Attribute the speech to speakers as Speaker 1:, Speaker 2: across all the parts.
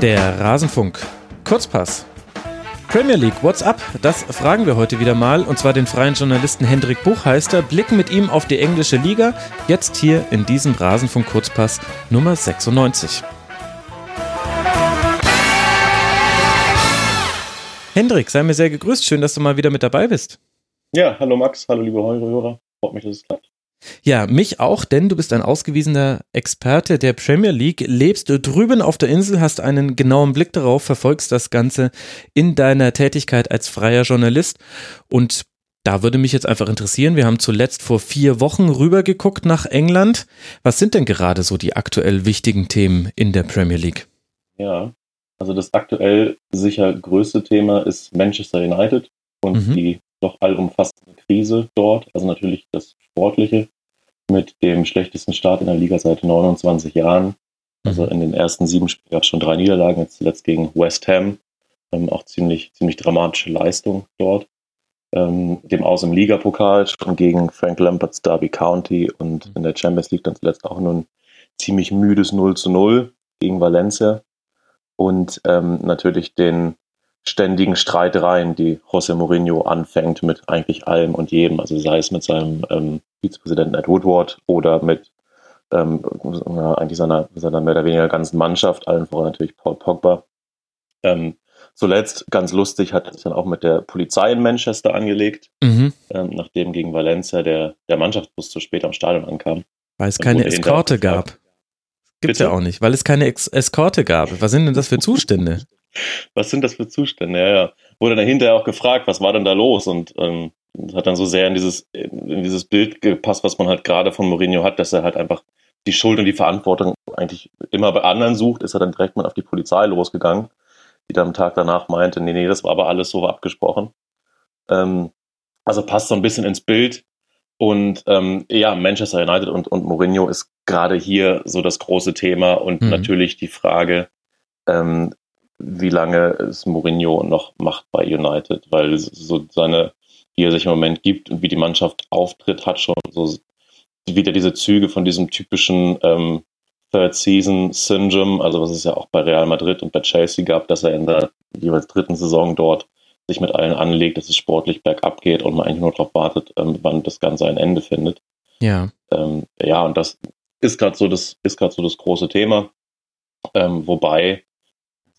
Speaker 1: Der Rasenfunk. Kurzpass. Premier League, what's up? Das fragen wir heute wieder mal, und zwar den freien Journalisten Hendrik Buchheister, blicken mit ihm auf die englische Liga, jetzt hier in diesem Rasenfunk Kurzpass Nummer 96. Hendrik, sei mir sehr gegrüßt, schön, dass du mal wieder mit dabei bist.
Speaker 2: Ja, hallo Max, hallo liebe Hörer, freut mich, dass es klappt.
Speaker 1: Ja, mich auch, denn du bist ein ausgewiesener Experte der Premier League, lebst drüben auf der Insel, hast einen genauen Blick darauf, verfolgst das Ganze in deiner Tätigkeit als freier Journalist und da würde mich jetzt einfach interessieren, wir haben zuletzt vor vier Wochen rübergeguckt nach England. Was sind denn gerade so die aktuell wichtigen Themen in der Premier League?
Speaker 2: Ja, also das aktuell sicher größte Thema ist Manchester United und mhm. die doch allumfassende Krise dort. Also natürlich das Sportliche mit dem schlechtesten Start in der Liga seit 29 Jahren. Also mhm. in den ersten sieben Spielen gab es schon drei Niederlagen, jetzt zuletzt gegen West Ham. Ähm, auch ziemlich, ziemlich dramatische Leistung dort. Ähm, dem aus im Ligapokal schon gegen Frank Lamberts Derby County und mhm. in der Champions League dann zuletzt auch nur ein ziemlich müdes 0 zu 0 gegen Valencia. Und ähm, natürlich den ständigen Streitereien, die José Mourinho anfängt mit eigentlich allem und jedem, also sei es mit seinem ähm, Vizepräsidenten Ed Woodward oder mit ähm, eigentlich seiner, seiner mehr oder weniger ganzen Mannschaft, allen voran natürlich Paul Pogba. Ähm, zuletzt, ganz lustig, hat es dann auch mit der Polizei in Manchester angelegt, mhm. ähm, nachdem gegen Valencia der, der Mannschaftsbus zu spät am Stadion ankam.
Speaker 1: Weil es keine Eskorte gab. Gibt's Bitte? ja auch nicht, weil es keine Ex Eskorte gab. Was sind denn das für Zustände?
Speaker 2: Was sind das für Zustände? Ja, ja. Wurde dann hinterher auch gefragt, was war denn da los? Und ähm, hat dann so sehr in dieses, in dieses Bild gepasst, was man halt gerade von Mourinho hat, dass er halt einfach die Schuld und die Verantwortung eigentlich immer bei anderen sucht, ist er dann direkt mal auf die Polizei losgegangen, die dann am Tag danach meinte, nee, nee, das war aber alles so abgesprochen. Ähm, also passt so ein bisschen ins Bild. Und ähm, ja, Manchester United und, und Mourinho ist gerade hier so das große Thema und mhm. natürlich die Frage, ähm, wie lange es Mourinho noch macht bei United, weil so seine, wie er sich im Moment gibt und wie die Mannschaft auftritt, hat schon so wieder diese Züge von diesem typischen ähm, Third Season Syndrome, also was es ja auch bei Real Madrid und bei Chelsea gab, dass er in der jeweils dritten Saison dort sich mit allen anlegt, dass es sportlich bergab geht und man eigentlich nur darauf wartet, ähm, wann das Ganze ein Ende findet.
Speaker 1: Ja.
Speaker 2: Ähm, ja, und das ist gerade so das ist gerade so das große Thema. Ähm, wobei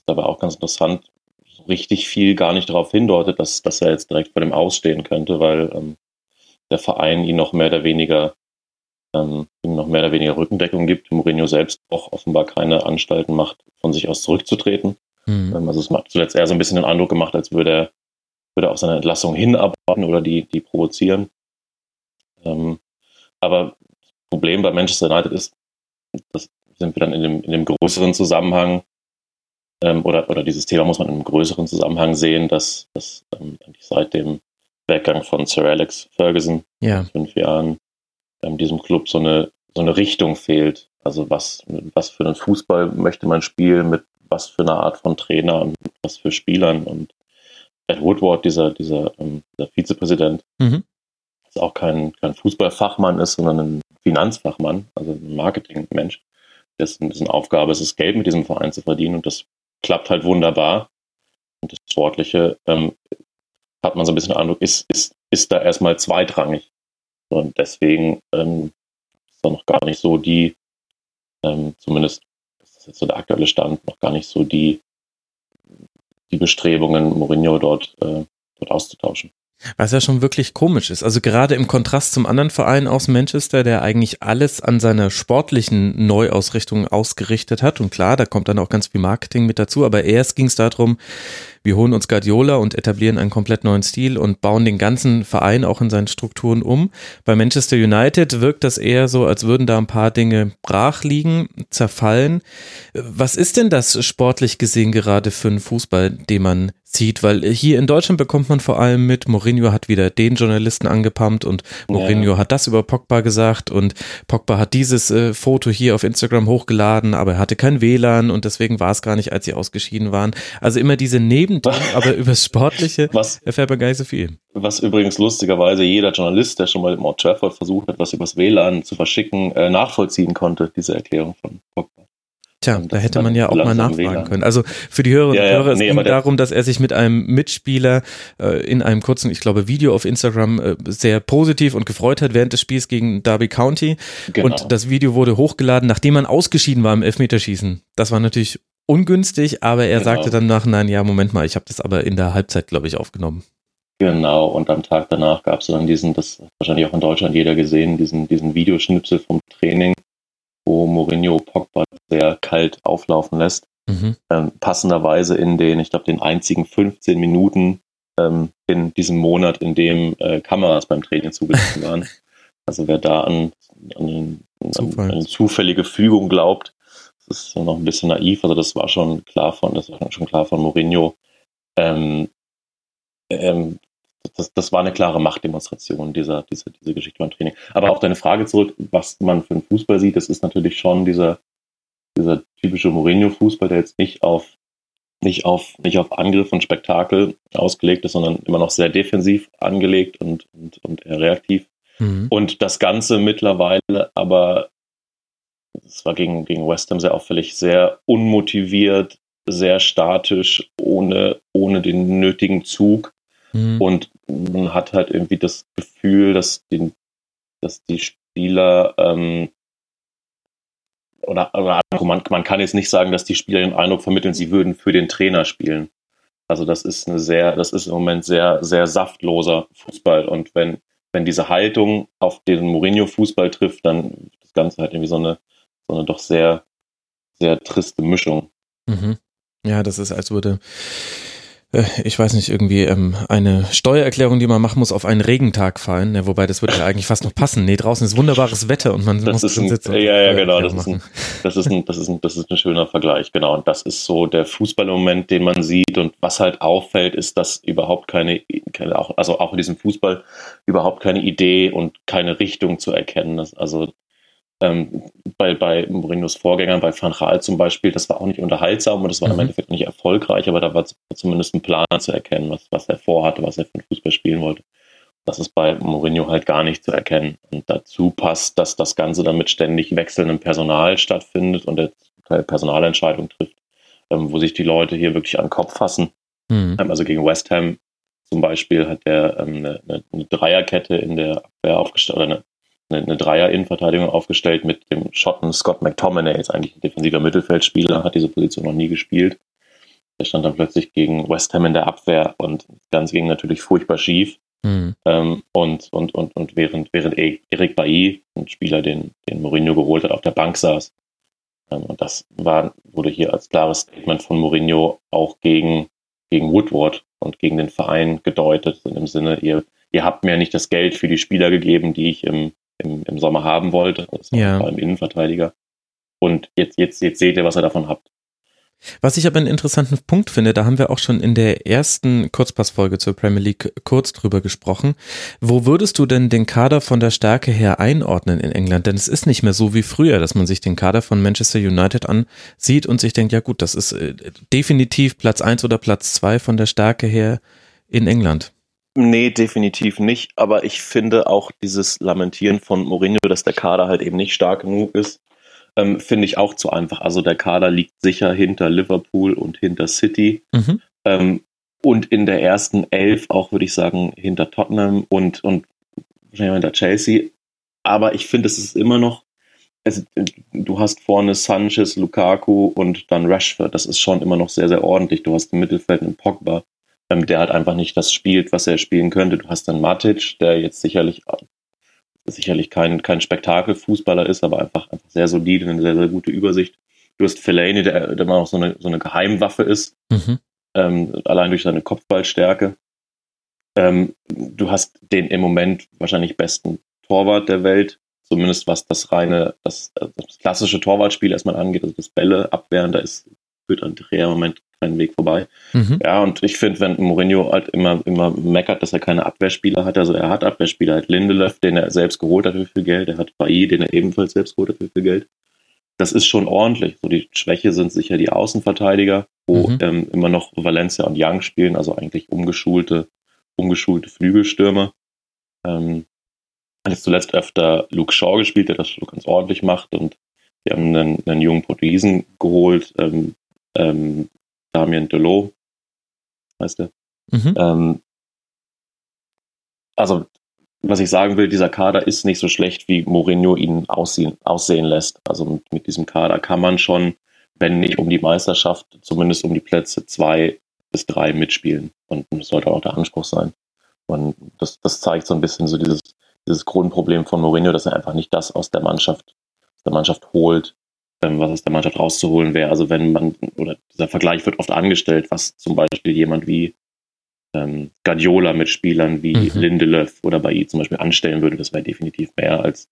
Speaker 2: dabei auch ganz interessant, so richtig viel gar nicht darauf hindeutet, dass, dass er jetzt direkt vor dem Ausstehen könnte, weil ähm, der Verein ihn noch mehr oder weniger ähm, ihm noch mehr oder weniger Rückendeckung gibt. Mourinho selbst auch offenbar keine Anstalten macht, von sich aus zurückzutreten. Mhm. Also es hat zuletzt eher so ein bisschen den Eindruck gemacht, als würde er, würde er auf seine Entlassung hinarbeiten oder die, die provozieren. Ähm, aber das Problem bei Manchester United ist, das sind wir dann in dem, in dem größeren Zusammenhang, ähm, oder, oder dieses Thema muss man in einem größeren Zusammenhang sehen, dass, dass ähm, eigentlich seit dem Weggang von Sir Alex Ferguson ja. vor fünf Jahren ähm, diesem Club so eine, so eine Richtung fehlt. Also was, was für einen Fußball möchte man spielen, mit was für einer Art von Trainer und was für Spielern. Und Ed Woodward, dieser, dieser, ähm, dieser Vizepräsident, mhm. ist auch kein, kein Fußballfachmann ist, sondern ein Finanzfachmann, also ein Marketingmensch, dessen, dessen Aufgabe ist es, Geld mit diesem Verein zu verdienen. Und das klappt halt wunderbar. Und das Sportliche ähm, hat man so ein bisschen den Eindruck, ist, ist, ist da erstmal zweitrangig. Und deswegen ähm, ist da noch gar nicht so die, ähm, zumindest ist das jetzt so der aktuelle Stand, noch gar nicht so die, die Bestrebungen, Mourinho dort, äh, dort auszutauschen.
Speaker 1: Was ja schon wirklich komisch ist. Also gerade im Kontrast zum anderen Verein aus Manchester, der eigentlich alles an seiner sportlichen Neuausrichtung ausgerichtet hat. Und klar, da kommt dann auch ganz viel Marketing mit dazu. Aber erst ging es darum, wir holen uns Guardiola und etablieren einen komplett neuen Stil und bauen den ganzen Verein auch in seinen Strukturen um. Bei Manchester United wirkt das eher so, als würden da ein paar Dinge brach liegen, zerfallen. Was ist denn das sportlich gesehen gerade für einen Fußball, den man sieht? Weil hier in Deutschland bekommt man vor allem mit, Mourinho hat wieder den Journalisten angepumpt und Mourinho ja. hat das über Pogba gesagt und Pogba hat dieses äh, Foto hier auf Instagram hochgeladen, aber er hatte kein WLAN und deswegen war es gar nicht, als sie ausgeschieden waren. Also immer diese Neben Nebenthemen, aber über Sportliche was, erfährt man gar nicht so viel.
Speaker 2: Was übrigens lustigerweise jeder Journalist, der schon mal im Ort Trafford versucht hat, was übers WLAN zu verschicken, äh, nachvollziehen konnte, diese Erklärung von Pogba.
Speaker 1: Tja, da hätte man ja auch mal nachfragen können. Also für die Hörerinnen und ja, Hörer, es nee, ging darum, dass er sich mit einem Mitspieler äh, in einem kurzen, ich glaube, Video auf Instagram äh, sehr positiv und gefreut hat während des Spiels gegen Derby County. Genau. Und das Video wurde hochgeladen, nachdem man ausgeschieden war im Elfmeterschießen. Das war natürlich ungünstig, aber er genau. sagte dann nach, nein, ja, Moment mal, ich habe das aber in der Halbzeit, glaube ich, aufgenommen.
Speaker 2: Genau, und am Tag danach gab es dann diesen, das hat wahrscheinlich auch in Deutschland jeder gesehen, diesen, diesen Videoschnipsel vom Training, wo Mourinho Pogba sehr kalt auflaufen lässt. Mhm. Ähm, passenderweise in den, ich glaube, den einzigen 15 Minuten ähm, in diesem Monat, in dem äh, Kameras beim Training zugelassen waren. Also wer da an, an, an, an, eine zufällige Fügung glaubt, ist noch ein bisschen naiv. Also das war schon klar von, das war schon klar von Mourinho. Ähm, ähm, das, das war eine klare Machtdemonstration, dieser, dieser, diese Geschichte beim Training. Aber auf deine Frage zurück, was man für einen Fußball sieht, das ist natürlich schon dieser, dieser typische Mourinho-Fußball, der jetzt nicht auf, nicht auf, nicht auf Angriff und Spektakel ausgelegt ist, sondern immer noch sehr defensiv angelegt und, und, und eher reaktiv. Mhm. Und das Ganze mittlerweile aber, es war gegen, gegen West Ham sehr auffällig, sehr unmotiviert, sehr statisch, ohne, ohne den nötigen Zug. Mhm. Und man hat halt irgendwie das Gefühl, dass die, dass die Spieler ähm, oder, oder man, man kann jetzt nicht sagen, dass die Spieler den Eindruck vermitteln, sie würden für den Trainer spielen. Also das ist eine sehr, das ist im Moment sehr, sehr saftloser Fußball. Und wenn, wenn diese Haltung auf den Mourinho-Fußball trifft, dann das Ganze halt irgendwie so eine, so eine doch sehr, sehr triste Mischung.
Speaker 1: Mhm. Ja, das ist, als würde äh, ich weiß nicht, irgendwie ähm, eine Steuererklärung, die man machen muss, auf einen Regentag fallen. Ja, wobei das würde ja eigentlich fast noch passen. Nee, draußen ist wunderbares Wetter und man
Speaker 2: das muss drin sitzen. Ja, ja, genau. Das ist, ein, das, ist ein, das, ist ein, das ist ein schöner Vergleich, genau. Und das ist so der Fußballmoment, den man sieht. Und was halt auffällt, ist, dass überhaupt keine, keine also auch in diesem Fußball überhaupt keine Idee und keine Richtung zu erkennen ist. Also ähm, bei, bei Mourinhos Vorgängern, bei Van zum Beispiel, das war auch nicht unterhaltsam und das war mhm. im Endeffekt nicht erfolgreich, aber da war zumindest ein Plan zu erkennen, was, was er vorhatte, was er für Fußball spielen wollte. Das ist bei Mourinho halt gar nicht zu erkennen. Und dazu passt, dass das Ganze dann mit ständig wechselndem Personal stattfindet und er Personalentscheidung trifft, ähm, wo sich die Leute hier wirklich an den Kopf fassen. Mhm. Ähm, also gegen West Ham zum Beispiel hat er ähm, eine, eine, Dreierkette in der Abwehr aufgestellt, oder eine eine, eine Dreier-Innenverteidigung aufgestellt mit dem Schotten Scott McTominay, jetzt eigentlich ein defensiver Mittelfeldspieler, hat diese Position noch nie gespielt. Der stand dann plötzlich gegen West Ham in der Abwehr und das Ganze ging natürlich furchtbar schief. Mhm. Ähm, und, und, und, und während, während e- Eric Bailly, ein Spieler, den, den Mourinho geholt hat, auf der Bank saß. Ähm, und das war, wurde hier als klares Statement von Mourinho auch gegen, gegen Woodward und gegen den Verein gedeutet, in dem Sinne, ihr, ihr habt mir nicht das Geld für die Spieler gegeben, die ich im, im, im Sommer haben wollte. Das war ja. im Innenverteidiger. Und jetzt, jetzt, jetzt seht ihr, was ihr davon habt.
Speaker 1: Was ich aber einen interessanten Punkt finde, da haben wir auch schon in der ersten Kurzpassfolge zur Premier League kurz drüber gesprochen. Wo würdest du denn den Kader von der Stärke her einordnen in England? Denn es ist nicht mehr so wie früher, dass man sich den Kader von Manchester United ansieht und sich denkt, ja gut, das ist äh, definitiv Platz eins oder Platz zwei von der Stärke her in England.
Speaker 2: Nee, definitiv nicht. Aber ich finde auch dieses Lamentieren von Mourinho, dass der Kader halt eben nicht stark genug ist, ähm, finde ich auch zu einfach. Also der Kader liegt sicher hinter Liverpool und hinter City. Mhm. Ähm, und in der ersten Elf auch, würde ich sagen, hinter Tottenham und, und hinter Chelsea. Aber ich finde, es ist immer noch, es, du hast vorne Sanchez, Lukaku und dann Rashford. Das ist schon immer noch sehr, sehr ordentlich. Du hast im Mittelfeld einen Pogba ähm, der halt einfach nicht das spielt, was er spielen könnte. Du hast dann Matic, der jetzt sicherlich sicherlich kein, kein Spektakelfußballer ist, aber einfach, einfach sehr solide, eine sehr, sehr gute Übersicht. Du hast Fellaini, der, der immer noch so eine, so eine Geheimwaffe ist, mhm. ähm, allein durch seine Kopfballstärke. Ähm, du hast den im Moment wahrscheinlich besten Torwart der Welt, zumindest was das reine, das, das klassische Torwartspiel erstmal angeht, also das Bälle abwehren, da ist führt Andrea im Moment keinen Weg vorbei. Mhm. Ja, und ich finde, wenn Mourinho halt immer, immer meckert, dass er keine Abwehrspieler hat, also er hat Abwehrspieler, hat Lindelöf, den er selbst geholt hat für viel Geld, er hat Bailly, den er ebenfalls selbst geholt hat für viel Geld. Das ist schon ordentlich. So die Schwäche sind sicher die Außenverteidiger, wo mhm. ähm, immer noch Valencia und Young spielen, also eigentlich umgeschulte, umgeschulte Flügelstürmer. Ähm, hat jetzt zuletzt öfter Luke Shaw gespielt, der das schon ganz ordentlich macht und Die haben einen, einen jungen Portugiesen geholt, ähm, ähm, Damien Delot, heißt der. Mhm. Ähm, also, was ich sagen will, dieser Kader ist nicht so schlecht, wie Mourinho ihn aussehen, aussehen lässt. Also mit, mit diesem Kader kann man schon, wenn nicht um die Meisterschaft, zumindest um die Plätze zwei bis drei mitspielen. Und das sollte auch der Anspruch sein. Und das, das zeigt so ein bisschen so dieses, dieses Grundproblem von Mourinho, dass er einfach nicht das aus der Mannschaft, aus der Mannschaft holt, was aus der Mannschaft rauszuholen wäre. Also wenn man, oder dieser Vergleich wird oft angestellt, was zum Beispiel jemand wie ähm, Guardiola mit Spielern wie mhm. Lindelöf oder Bailly zum Beispiel anstellen würde, das wäre definitiv mehr als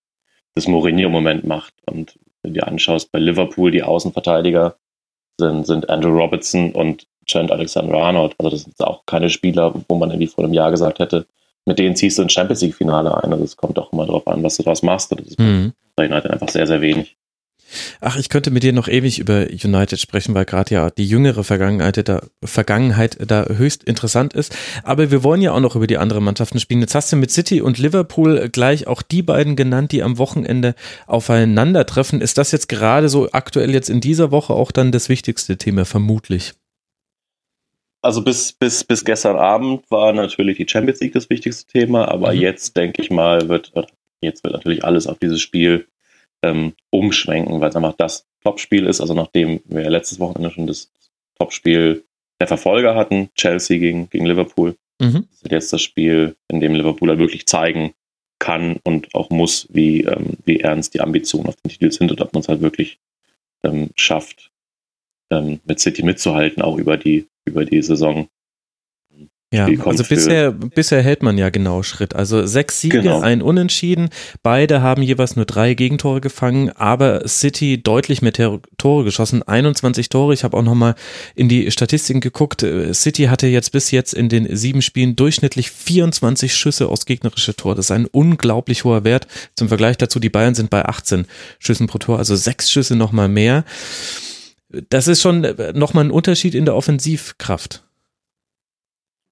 Speaker 2: das Mourinho im Moment macht. Und wenn du dir anschaust, bei Liverpool die Außenverteidiger sind, sind Andrew Robertson und Trent Alexander-Arnold. Also das sind auch keine Spieler, wo man irgendwie vor einem Jahr gesagt hätte, mit denen ziehst du ein Champions League-Finale ein. Also es kommt auch immer darauf an, was du daraus machst. Das ist mhm. bei United einfach sehr, sehr wenig.
Speaker 1: Ach, ich könnte mit dir noch ewig über United sprechen, weil gerade ja die jüngere Vergangenheit da, Vergangenheit da höchst interessant ist. Aber wir wollen ja auch noch über die anderen Mannschaften spielen. Jetzt hast du mit City und Liverpool gleich auch die beiden genannt, die am Wochenende aufeinandertreffen. Ist das jetzt gerade so aktuell jetzt in dieser Woche auch dann das wichtigste Thema, vermutlich?
Speaker 2: Also bis, bis, bis gestern Abend war natürlich die Champions League das wichtigste Thema, aber mhm. jetzt denke ich mal, wird, jetzt wird natürlich alles auf dieses Spiel ähm, umschwenken, weil es einfach das Topspiel ist. Also nachdem wir letztes Wochenende schon das Topspiel der Verfolger hatten, Chelsea gegen, gegen Liverpool, mhm. ist jetzt das Spiel, in dem Liverpool halt wirklich zeigen kann und auch muss, wie, ähm, wie ernst die Ambitionen auf den Titel sind und ob man es halt wirklich ähm, schafft, ähm, mit City mitzuhalten, auch über die, über die Saison.
Speaker 1: Ja, also bisher, bisher hält man ja genau Schritt. Also sechs Siege, genau. ein Unentschieden. Beide haben jeweils nur drei Gegentore gefangen, aber City deutlich mehr Tore geschossen. 21 Tore. Ich habe auch nochmal in die Statistiken geguckt. City hatte jetzt bis jetzt in den sieben Spielen durchschnittlich 24 Schüsse aus gegnerische Tor. Das ist ein unglaublich hoher Wert. Zum Vergleich dazu, die Bayern sind bei 18 Schüssen pro Tor, also sechs Schüsse nochmal mehr. Das ist schon nochmal ein Unterschied in der Offensivkraft.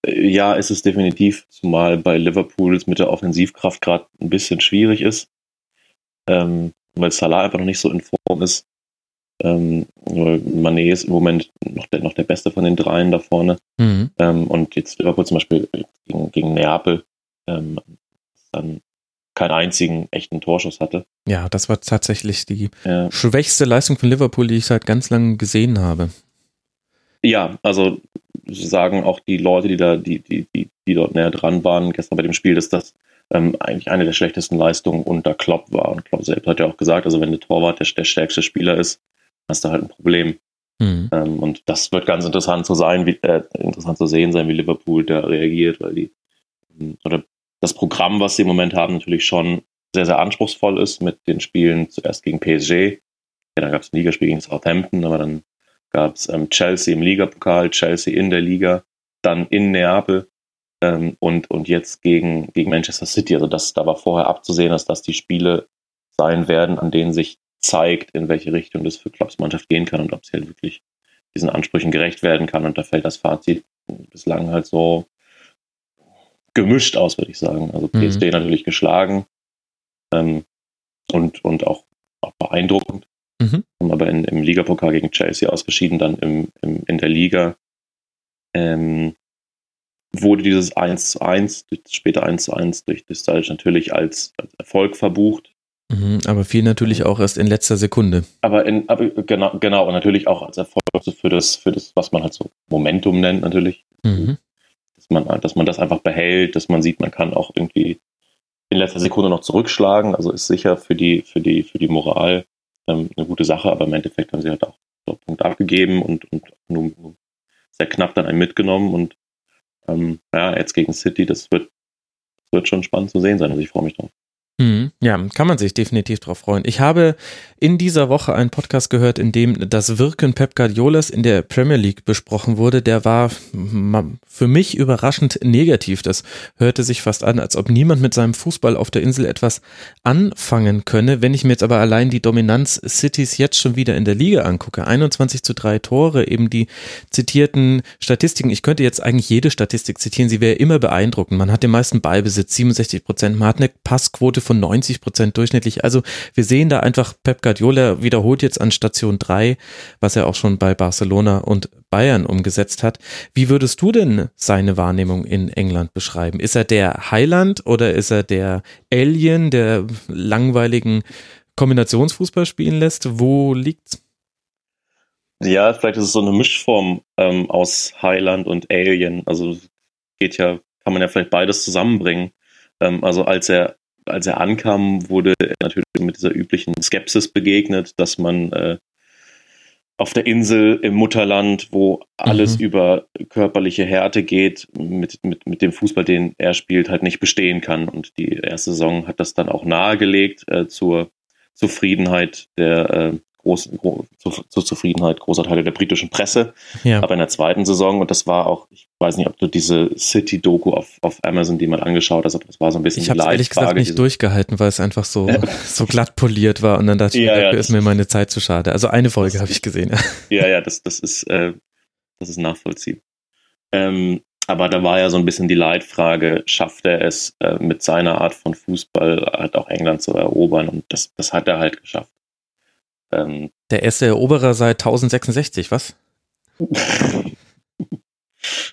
Speaker 2: Ja, ist es definitiv, zumal bei Liverpool es mit der Offensivkraft gerade ein bisschen schwierig ist, ähm, weil Salah einfach noch nicht so in Form ist. Ähm, Mané ist im Moment noch der, noch der Beste von den dreien da vorne. Mhm. Ähm, und jetzt Liverpool zum Beispiel gegen, gegen Neapel ähm, dann keinen einzigen echten Torschuss hatte.
Speaker 1: Ja, das war tatsächlich die ja. schwächste Leistung von Liverpool, die ich seit ganz langem gesehen habe.
Speaker 2: Ja, also sagen auch die Leute, die da, die, die, die, die dort näher dran waren, gestern bei dem Spiel, dass das ähm, eigentlich eine der schlechtesten Leistungen unter Klopp war. Und Klopp selbst hat ja auch gesagt, also wenn der Torwart der, der stärkste Spieler ist, hast du halt ein Problem. Mhm. Ähm, und das wird ganz interessant zu sein, wie, äh, interessant zu sehen sein, wie Liverpool da reagiert, weil die ähm, oder das Programm, was sie im Moment haben, natürlich schon sehr, sehr anspruchsvoll ist mit den Spielen zuerst gegen PSG. Ja, dann gab es ein Ligaspiel gegen Southampton, aber dann gab es ähm, Chelsea im Ligapokal, Chelsea in der Liga, dann in Neapel ähm, und, und jetzt gegen, gegen Manchester City. Also das, da war vorher abzusehen, dass das die Spiele sein werden, an denen sich zeigt, in welche Richtung das für Klopps Mannschaft gehen kann und ob sie halt wirklich diesen Ansprüchen gerecht werden kann. Und da fällt das Fazit bislang halt so gemischt aus, würde ich sagen. Also PSG mhm. natürlich geschlagen ähm, und, und auch, auch beeindruckend. Mhm. Aber in, im Ligapokal gegen Chelsea ausgeschieden, dann im, im, in der Liga ähm, wurde dieses 1 zu 1, später 1 zu 1 durch Distalj natürlich als, als Erfolg verbucht.
Speaker 1: Mhm, aber viel natürlich auch erst in letzter Sekunde.
Speaker 2: Aber, in, aber genau, genau, und natürlich auch als Erfolg für das, für das, was man halt so Momentum nennt, natürlich. Mhm. Dass, man, dass man das einfach behält, dass man sieht, man kann auch irgendwie in letzter Sekunde noch zurückschlagen. Also ist sicher für die, für die, für die Moral ähm, eine gute Sache, aber im Endeffekt haben sie halt auch so Punkte abgegeben und, und nur, nur sehr knapp dann einen mitgenommen und ähm, ja, jetzt gegen City, das wird, das wird schon spannend zu sehen sein. Also ich freue mich drauf.
Speaker 1: Mhm. Ja, kann man sich definitiv drauf freuen. Ich habe in dieser Woche einen Podcast gehört, in dem das Wirken Pep Guardiolas in der Premier League besprochen wurde. Der war für mich überraschend negativ. Das hörte sich fast an, als ob niemand mit seinem Fußball auf der Insel etwas anfangen könne. Wenn ich mir jetzt aber allein die Dominanz Cities jetzt schon wieder in der Liga angucke, 21 zu 3 Tore, eben die zitierten Statistiken. Ich könnte jetzt eigentlich jede Statistik zitieren. Sie wäre immer beeindruckend. Man hat den meisten Ballbesitz, 67 Prozent. Man hat eine Passquote von 90 Prozent durchschnittlich. Also wir sehen da einfach, Pep Guardiola wiederholt jetzt an Station 3, was er auch schon bei Barcelona und Bayern umgesetzt hat. Wie würdest du denn seine Wahrnehmung in England beschreiben? Ist er der Highland oder ist er der Alien, der langweiligen Kombinationsfußball spielen lässt? Wo liegt's?
Speaker 2: Ja, vielleicht ist es so eine Mischform ähm, aus Highland und Alien. Also geht ja, kann man ja vielleicht beides zusammenbringen. Ähm, also als er, als er ankam, wurde er natürlich mit dieser üblichen Skepsis begegnet, dass man äh, auf der Insel im Mutterland, wo alles mhm. über körperliche Härte geht, mit, mit, mit dem Fußball, den er spielt, halt nicht bestehen kann. Und die erste Saison hat das dann auch nahegelegt äh, zur Zufriedenheit der äh, groß, gro zur, zur, Zufriedenheit großer Teile der britischen Presse. Ja. Aber in der zweiten Saison, und das war auch, ich weiß nicht, ob du diese City-Doku auf, auf Amazon, die mal angeschaut hast, das war so ein bisschen
Speaker 1: Ich habe ehrlich gesagt nicht durchgehalten, weil es einfach so, so glatt poliert war und dann dachte ich, dafür ja, ist mir meine Zeit zu schade. Also eine Folge habe ich gesehen.
Speaker 2: Ja, ja, das, das ist, äh, das ist nachvollziehbar. Ähm, aber da war ja so ein bisschen die Leitfrage, schafft er es äh, mit seiner Art von Fußball halt auch England zu erobern? Und das, das hat er halt geschafft.
Speaker 1: Ähm, Der erste Eroberer seit 1066, was?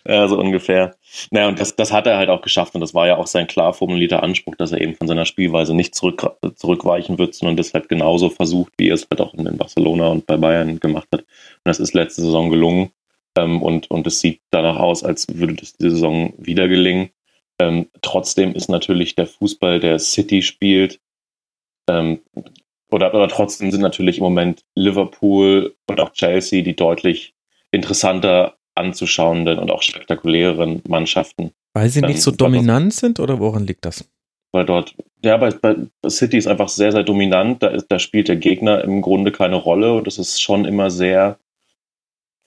Speaker 2: ja, so ungefähr. Naja, und das, das hat er halt auch geschafft und das war ja auch sein klar formulierter Anspruch, dass er eben von seiner Spielweise nicht zurück, zurückweichen wird, sondern das halt genauso versucht, wie er es halt auch in Barcelona und bei Bayern gemacht hat. Und das ist letzte Saison gelungen ähm, und, und es sieht danach aus, als würde das die Saison wieder gelingen. Ähm, trotzdem ist natürlich der Fußball, der City spielt, ähm, oder, oder trotzdem sind natürlich im Moment Liverpool und auch Chelsea die deutlich interessanter anzuschauenden und auch spektakuläreren Mannschaften.
Speaker 1: Weil sie nicht so dominant sind oder woran liegt das?
Speaker 2: Weil dort, ja, bei, bei City ist einfach sehr, sehr dominant. Da, ist, da spielt der Gegner im Grunde keine Rolle und es ist schon immer sehr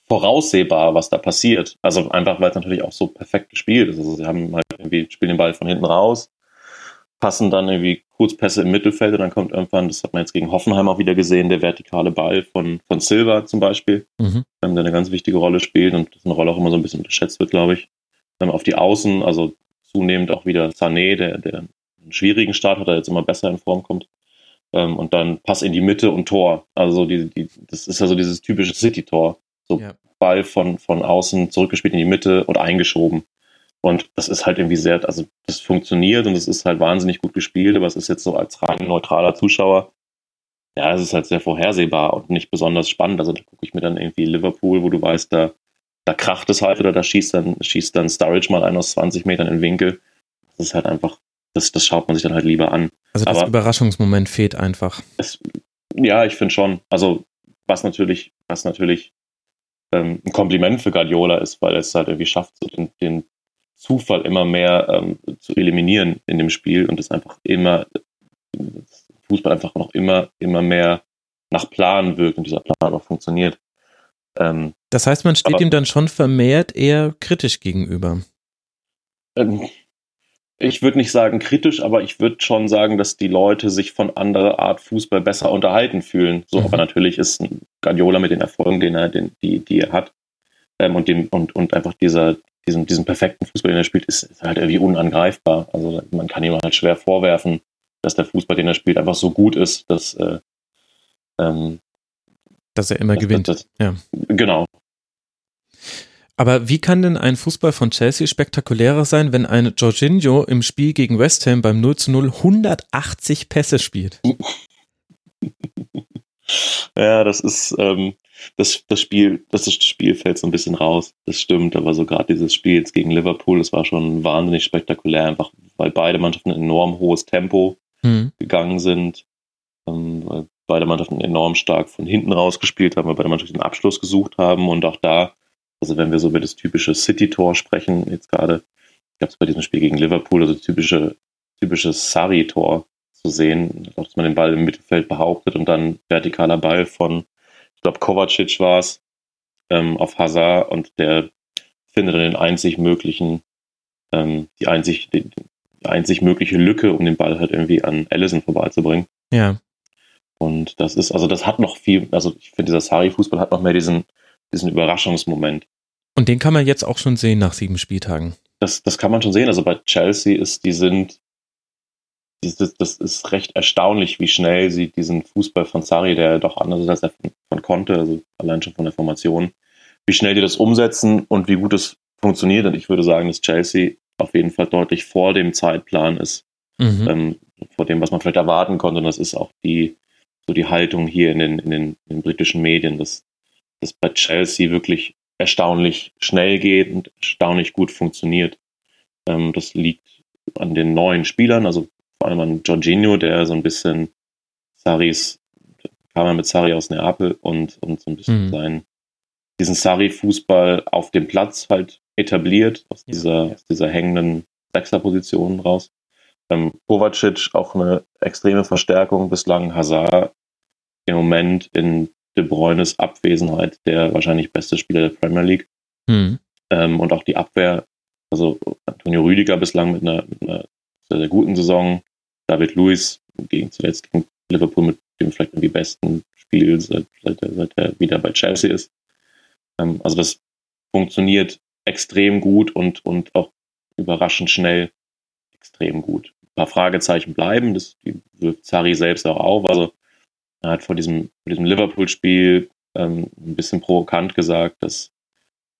Speaker 2: voraussehbar, was da passiert. Also einfach, weil es natürlich auch so perfekt gespielt ist. Also sie haben halt irgendwie, spielen den Ball von hinten raus, passen dann irgendwie Kurzpässe im Mittelfeld und dann kommt irgendwann, das hat man jetzt gegen Hoffenheim auch wieder gesehen, der vertikale Ball von, von Silva zum Beispiel, mhm. ähm, der eine ganz wichtige Rolle spielt und das eine Rolle auch immer so ein bisschen unterschätzt wird, glaube ich. Ähm, auf die Außen, also zunehmend auch wieder Sané, der, der einen schwierigen Start hat, der jetzt immer besser in Form kommt. Ähm, und dann Pass in die Mitte und Tor. Also die, die, das ist ja so dieses typische City-Tor. So ja. Ball von, von außen zurückgespielt in die Mitte und eingeschoben. Und das ist halt irgendwie sehr, also das funktioniert und es ist halt wahnsinnig gut gespielt, aber es ist jetzt so als rein neutraler Zuschauer, ja, es ist halt sehr vorhersehbar und nicht besonders spannend. Also da gucke ich mir dann irgendwie Liverpool, wo du weißt, da, da kracht es halt oder da schießt dann, schießt dann Sturridge mal ein aus 20 Metern in den Winkel. Das ist halt einfach, das, das schaut man sich dann halt lieber an.
Speaker 1: Also das aber Überraschungsmoment fehlt einfach.
Speaker 2: Es, ja, ich finde schon. Also was natürlich, was natürlich ähm, ein Kompliment für Guardiola ist, weil es halt irgendwie schafft, so den, den Zufall immer mehr ähm, zu eliminieren in dem Spiel und es einfach immer, Fußball einfach noch immer, immer mehr nach Plan wirkt und dieser Plan auch funktioniert.
Speaker 1: Ähm, das heißt, man steht aber, ihm dann schon vermehrt eher kritisch gegenüber.
Speaker 2: Ähm, ich würde nicht sagen kritisch, aber ich würde schon sagen, dass die Leute sich von anderer Art Fußball besser unterhalten fühlen. So, mhm. aber natürlich ist Guardiola mit den Erfolgen, den er, den, die, die er hat, ähm, und dem, und, und einfach dieser, diesen, diesen perfekten Fußball, den er spielt, ist, ist halt irgendwie unangreifbar. Also man kann ihm halt schwer vorwerfen, dass der Fußball, den er spielt, einfach so gut ist, dass, äh, ähm,
Speaker 1: dass er immer dass, gewinnt. Das, ja.
Speaker 2: Genau.
Speaker 1: Aber wie kann denn ein Fußball von Chelsea spektakulärer sein, wenn ein Jorginho im Spiel gegen West Ham beim 0 zu 0 180 Pässe spielt?
Speaker 2: ja, das ist, ähm, das, das Spiel, das ist das Spiel fällt so ein bisschen raus. Das stimmt, aber so gerade dieses Spiel jetzt gegen Liverpool, das war schon wahnsinnig spektakulär, einfach weil beide Mannschaften ein enorm hohes Tempo mhm. gegangen sind, ähm, weil beide Mannschaften enorm stark von hinten raus gespielt haben, weil beide Mannschaften einen Abschluss gesucht haben und auch da, also wenn wir so über das typische City-Tor sprechen, jetzt gerade, gab es bei diesem Spiel gegen Liverpool, also typische, typisches Sari-Tor zu sehen, dass man den Ball im Mittelfeld behauptet und dann vertikaler Ball von glaube Kovacic war es, ähm, auf Hazard und der findet dann den einzig möglichen, ähm, die, einzig, die, die einzig mögliche Lücke, um den Ball halt irgendwie an Allison vorbeizubringen.
Speaker 1: Ja.
Speaker 2: Und das ist, also das hat noch viel, also ich finde, dieser Sari-Fußball hat noch mehr diesen, diesen Überraschungsmoment.
Speaker 1: Und den kann man jetzt auch schon sehen nach sieben Spieltagen.
Speaker 2: Das, das kann man schon sehen. Also bei Chelsea ist, die sind, das, das ist recht erstaunlich, wie schnell sie diesen Fußball von Sari, der doch anders ist als er von, konnte, also allein schon von der Formation, wie schnell die das umsetzen und wie gut es funktioniert. Und ich würde sagen, dass Chelsea auf jeden Fall deutlich vor dem Zeitplan ist, mhm. ähm, vor dem, was man vielleicht erwarten konnte. Und das ist auch die, so die Haltung hier in den, in den, in den britischen Medien, dass das bei Chelsea wirklich erstaunlich schnell geht und erstaunlich gut funktioniert. Ähm, das liegt an den neuen Spielern, also vor allem an Jorginho, der so ein bisschen Saris, kam er mit Sari aus Neapel und, und so ein bisschen mhm. seinen, diesen Sari-Fußball auf dem Platz halt etabliert, aus dieser, aus dieser hängenden Sechserposition raus. Ähm, Kovacic auch eine extreme Verstärkung bislang. Hazard im Moment in De Bruynes Abwesenheit der wahrscheinlich beste Spieler der Premier League. Mhm. Ähm, und auch die Abwehr, also Antonio Rüdiger bislang mit einer, mit einer sehr, sehr guten Saison. David Luiz gegen zuletzt gegen Liverpool mit dem vielleicht irgendwie besten Spiel, seit, seit, er, seit er wieder bei Chelsea ist. Ähm, also das funktioniert extrem gut und, und auch überraschend schnell extrem gut. Ein paar Fragezeichen bleiben, das wirft Zari selbst auch auf. Also er hat vor diesem, diesem Liverpool-Spiel ähm, ein bisschen provokant gesagt, dass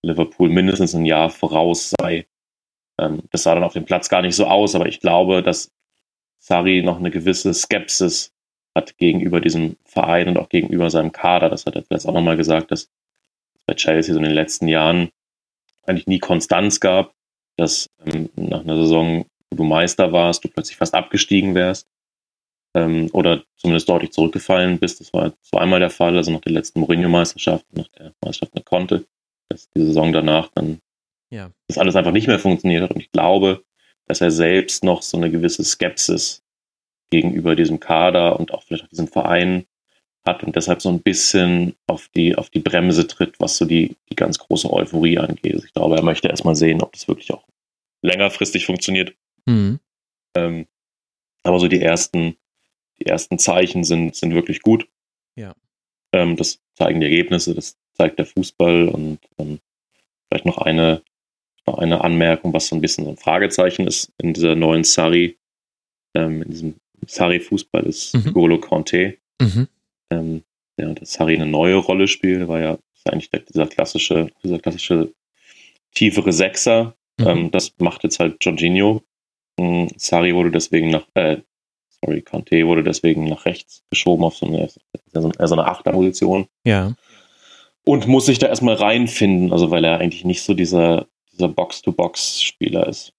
Speaker 2: Liverpool mindestens ein Jahr voraus sei. Ähm, das sah dann auf dem Platz gar nicht so aus, aber ich glaube, dass Sari noch eine gewisse Skepsis hat gegenüber diesem Verein und auch gegenüber seinem Kader. Das hat er vielleicht auch nochmal gesagt, dass bei Chelsea so in den letzten Jahren eigentlich nie Konstanz gab, dass ähm, nach einer Saison, wo du Meister warst, du plötzlich fast abgestiegen wärst ähm, oder zumindest deutlich zurückgefallen bist. Das war zweimal der Fall, also nach der letzten Mourinho-Meisterschaft, nach der Meisterschaft mit Conte, dass die Saison danach dann ja. das alles einfach nicht mehr funktioniert hat. Und ich glaube, dass er selbst noch so eine gewisse Skepsis gegenüber diesem Kader und auch vielleicht auch diesem Verein hat und deshalb so ein bisschen auf die, auf die Bremse tritt, was so die, die ganz große Euphorie angeht. Also ich glaube, er möchte erstmal sehen, ob das wirklich auch längerfristig funktioniert. Mhm. Ähm, aber so die ersten, die ersten Zeichen sind, sind wirklich gut.
Speaker 1: Ja.
Speaker 2: Ähm, das zeigen die Ergebnisse, das zeigt der Fußball und ähm, vielleicht noch eine, eine Anmerkung, was so ein bisschen so ein Fragezeichen ist in dieser neuen Sari, ähm, in diesem Sari-Fußball ist mhm. Golo Conte. Mhm ähm, ja, dass Harry eine neue Rolle spielt, war ja eigentlich dieser klassische, dieser klassische tiefere Sechser. Mhm. Ähm, das macht jetzt halt Jorginho. Ähm, Sari wurde deswegen nach, äh, sorry, Conte wurde deswegen nach rechts geschoben auf so eine, so eine Achterposition.
Speaker 1: Ja.
Speaker 2: Und muss sich da erstmal reinfinden, also weil er eigentlich nicht so dieser, dieser Box-to-Box-Spieler ist.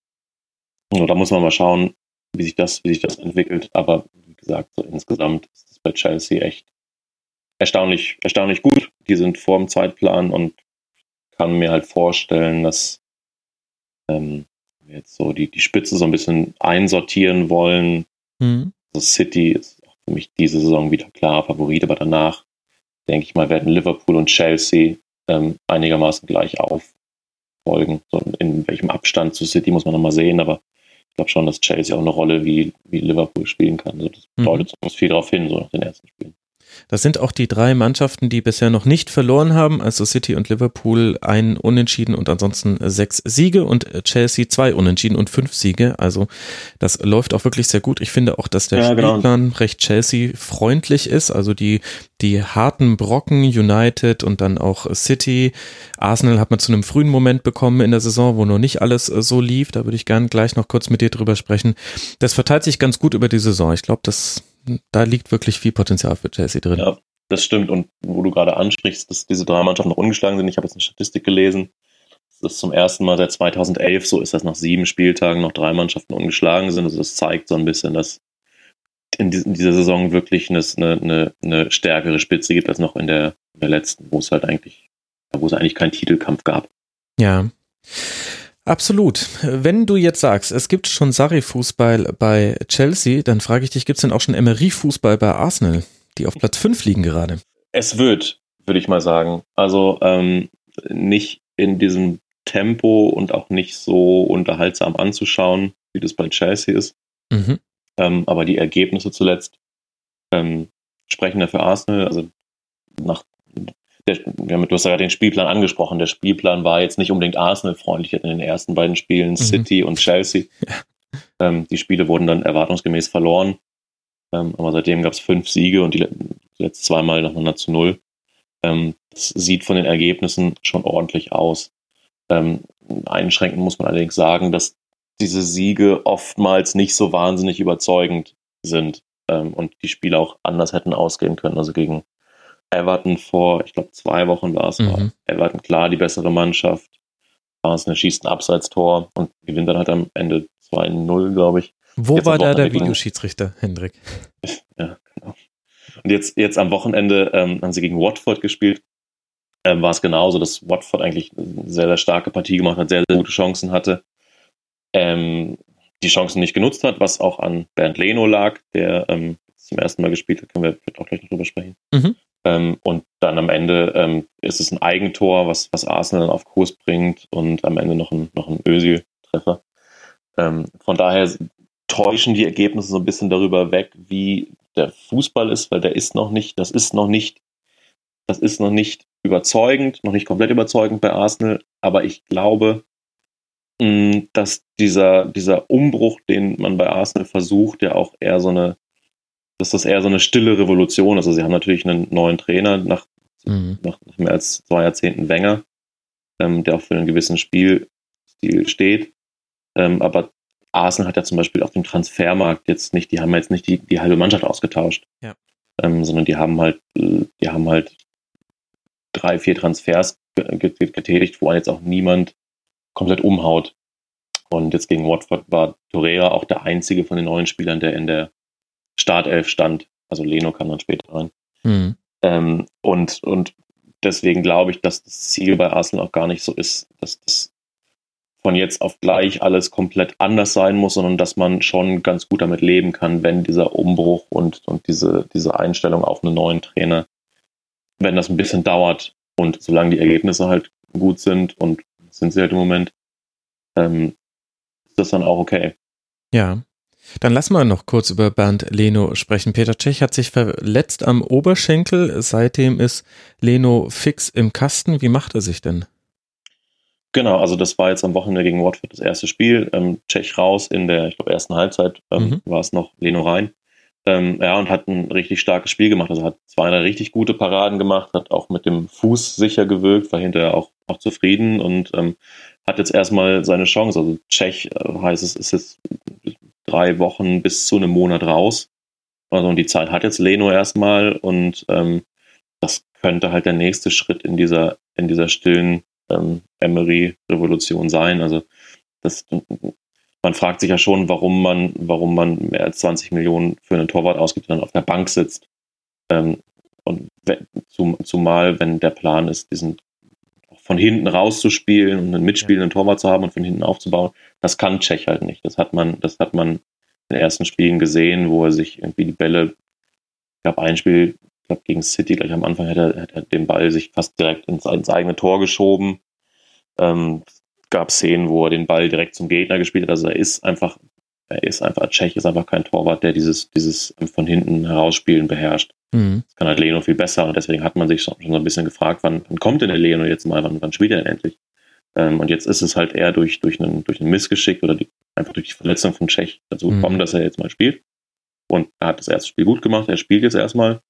Speaker 2: Und da muss man mal schauen, wie sich das, wie sich das entwickelt. Aber wie gesagt, so insgesamt ist es bei Chelsea echt erstaunlich, erstaunlich gut. Die sind vor dem Zeitplan und kann mir halt vorstellen, dass ähm, wir jetzt so die, die Spitze so ein bisschen einsortieren wollen. Mhm. Also City ist auch für mich diese Saison wieder klar Favorit, aber danach denke ich mal, werden Liverpool und Chelsea ähm, einigermaßen gleich auffolgen. So in welchem Abstand zu City muss man nochmal sehen, aber ich glaube schon, dass Chelsea auch eine Rolle wie, wie Liverpool spielen kann. Also das mhm. deutet mhm. viel darauf hin, so nach den ersten Spielen.
Speaker 1: Das sind auch die drei Mannschaften, die bisher noch nicht verloren haben, also City und Liverpool ein Unentschieden und ansonsten sechs Siege und Chelsea zwei Unentschieden und fünf Siege. Also das läuft auch wirklich sehr gut. Ich finde auch, dass der ja, genau. Spielplan genau. recht Chelsea-freundlich ist. Also die, die harten Brocken, United und dann auch City. Arsenal hat man zu einem frühen Moment bekommen in der Saison, wo noch nicht alles so lief. Da würde ich gerne gleich noch kurz mit dir drüber sprechen. Das verteilt sich ganz gut über die Saison. Ich glaube, das da liegt wirklich viel Potenzial für Chelsea drin.
Speaker 2: Ja, das stimmt. Und wo du gerade ansprichst, dass diese drei Mannschaften noch ungeschlagen sind, ich habe jetzt eine Statistik gelesen, das ist zum ersten Mal seit 2011 so ist, dass nach sieben Spieltagen noch drei Mannschaften ungeschlagen sind. Also das zeigt so ein bisschen, dass in, dieser Saison wirklich eine, eine, eine stärkere Spitze gibt als noch in der, in der letzten, wo es halt eigentlich, wo es eigentlich keinen Titelkampf gab.
Speaker 1: Ja. Absolut. Wenn du jetzt sagst, es gibt schon Sarri-Fußball bei Chelsea, dann frage ich dich, gibt es denn auch schon Emery-Fußball bei Arsenal, die auf Platz 5 liegen gerade?
Speaker 2: Es wird, würde ich mal sagen. Also ähm, nicht in diesem Tempo und auch nicht so unterhaltsam anzuschauen, wie das bei Chelsea ist. Mhm. Ähm, aber die Ergebnisse zuletzt ähm, sprechen ja für Arsenal. Also nach der, du hast ja den Spielplan angesprochen. Der Spielplan war jetzt nicht unbedingt Arsenal-freundlich in den ersten beiden Spielen, mhm. City und Chelsea. Ähm, die Spiele wurden dann erwartungsgemäß verloren. Ähm, aber seitdem gab es fünf Siege und die letzten zweimal nacheinander zu null. Ähm, das sieht von den Ergebnissen schon ordentlich aus. Ähm, einschränken muss man allerdings sagen, dass diese Siege oftmals nicht so wahnsinnig überzeugend sind ähm, und die Spiele auch anders hätten ausgehen können. Also gegen Everton vor, ich glaube, zwei Wochen war es, mhm. war Everton klar die bessere Mannschaft. Arsenal schießt ein Abseitstor und gewinnt dann halt am Ende 2-0, glaube ich.
Speaker 1: Wo jetzt war da der Videoschiedsrichter, Hendrik?
Speaker 2: ja, genau. Und jetzt, jetzt am Wochenende ähm, haben sie gegen Watford gespielt. Ähm, war es genauso, dass Watford eigentlich eine sehr, sehr starke Partie gemacht hat, sehr, sehr gute Chancen hatte. Ähm, die Chancen nicht genutzt hat, was auch an Bernd Leno lag, der ähm, zum ersten Mal gespielt hat, können wir vielleicht auch gleich noch drüber sprechen. Mhm. Ähm, und dann am Ende ähm, ist es ein Eigentor, was, was Arsenal dann auf Kurs bringt und am Ende noch ein, noch ein Özil-Treffer. Ähm, von daher täuschen die Ergebnisse so ein bisschen darüber weg, wie der Fußball ist, weil der ist noch nicht, das ist noch nicht, das ist noch nicht überzeugend, noch nicht komplett überzeugend bei Arsenal, aber ich glaube, mh, dass dieser, dieser Umbruch, den man bei Arsenal versucht, ja auch eher so eine, dass das eher so eine stille Revolution ist. Also sie haben natürlich einen neuen Trainer nach, mhm. nach, nach mehr als zwei Jahrzehnten Wenger, ähm, der auch für einen gewissen Spielstil steht. Ähm, aber Arsenal hat ja zum Beispiel auf dem Transfermarkt jetzt nicht, die haben jetzt nicht die, die halbe Mannschaft ausgetauscht, ja. ähm, sondern die haben halt, die haben halt drei, vier Transfers getätigt, wo jetzt auch niemand komplett umhaut. Und jetzt gegen Watford war Torreira auch der einzige von den neuen Spielern, der in der Startelf stand. Also Leno kam dann später rein. Mhm. Ähm, und, und deswegen glaube ich, dass das Ziel bei Arsenal auch gar nicht so ist, dass das von jetzt auf gleich alles komplett anders sein muss, sondern dass man schon ganz gut damit leben kann, wenn dieser Umbruch und, und diese, diese Einstellung auf einen neuen Trainer, wenn das ein bisschen dauert und solange die Ergebnisse halt gut sind und sind sie halt im Moment, ähm, ist das dann auch okay.
Speaker 1: Ja. Dann lass mal noch kurz über Bernd Leno sprechen. Peter Tschech hat sich verletzt am Oberschenkel. Seitdem ist Leno fix im Kasten. Wie macht er sich denn?
Speaker 2: Genau, also das war jetzt am Wochenende gegen Watford das erste Spiel. Ähm, Tschech raus in der, ich glaube, ersten Halbzeit ähm, mhm. war es noch Leno rein. Ähm, ja, und hat ein richtig starkes Spiel gemacht. Also hat zwei, richtig gute Paraden gemacht, hat auch mit dem Fuß sicher gewirkt, war hinterher auch, auch zufrieden und ähm, hat jetzt erstmal seine Chance. Also Tschech äh, heißt es, ist jetzt drei Wochen bis zu einem Monat raus. Also und die Zeit hat jetzt Leno erstmal und ähm, das könnte halt der nächste Schritt in dieser, in dieser stillen ähm, Emery-Revolution sein. Also das, man fragt sich ja schon, warum man, warum man mehr als 20 Millionen für einen Torwart ausgibt und dann auf der Bank sitzt. Ähm, und zum, zumal, wenn der Plan ist, diesen von hinten rauszuspielen und einen mitspielenden Torwart zu haben und von hinten aufzubauen, das kann Tschech halt nicht. Das hat man, das hat man in den ersten Spielen gesehen, wo er sich irgendwie die Bälle, ich glaube, ein Spiel, ich glaube, gegen City gleich am Anfang hat er, hat er den Ball sich fast direkt ins, ins eigene Tor geschoben. Ähm, gab Szenen, wo er den Ball direkt zum Gegner gespielt hat. Also er ist einfach, er ist einfach, Tschech ist einfach kein Torwart, der dieses, dieses von hinten herausspielen beherrscht. Mhm. Das kann halt Leno viel besser und deswegen hat man sich schon so ein bisschen gefragt, wann, wann kommt denn der Leno jetzt mal, wann, wann spielt er denn endlich? Ähm, und jetzt ist es halt eher durch, durch, einen, durch einen Missgeschick oder die, einfach durch die Verletzung von Tschech dazu gekommen, mhm. dass er jetzt mal spielt. Und er hat das erste Spiel gut gemacht, er spielt jetzt erstmal.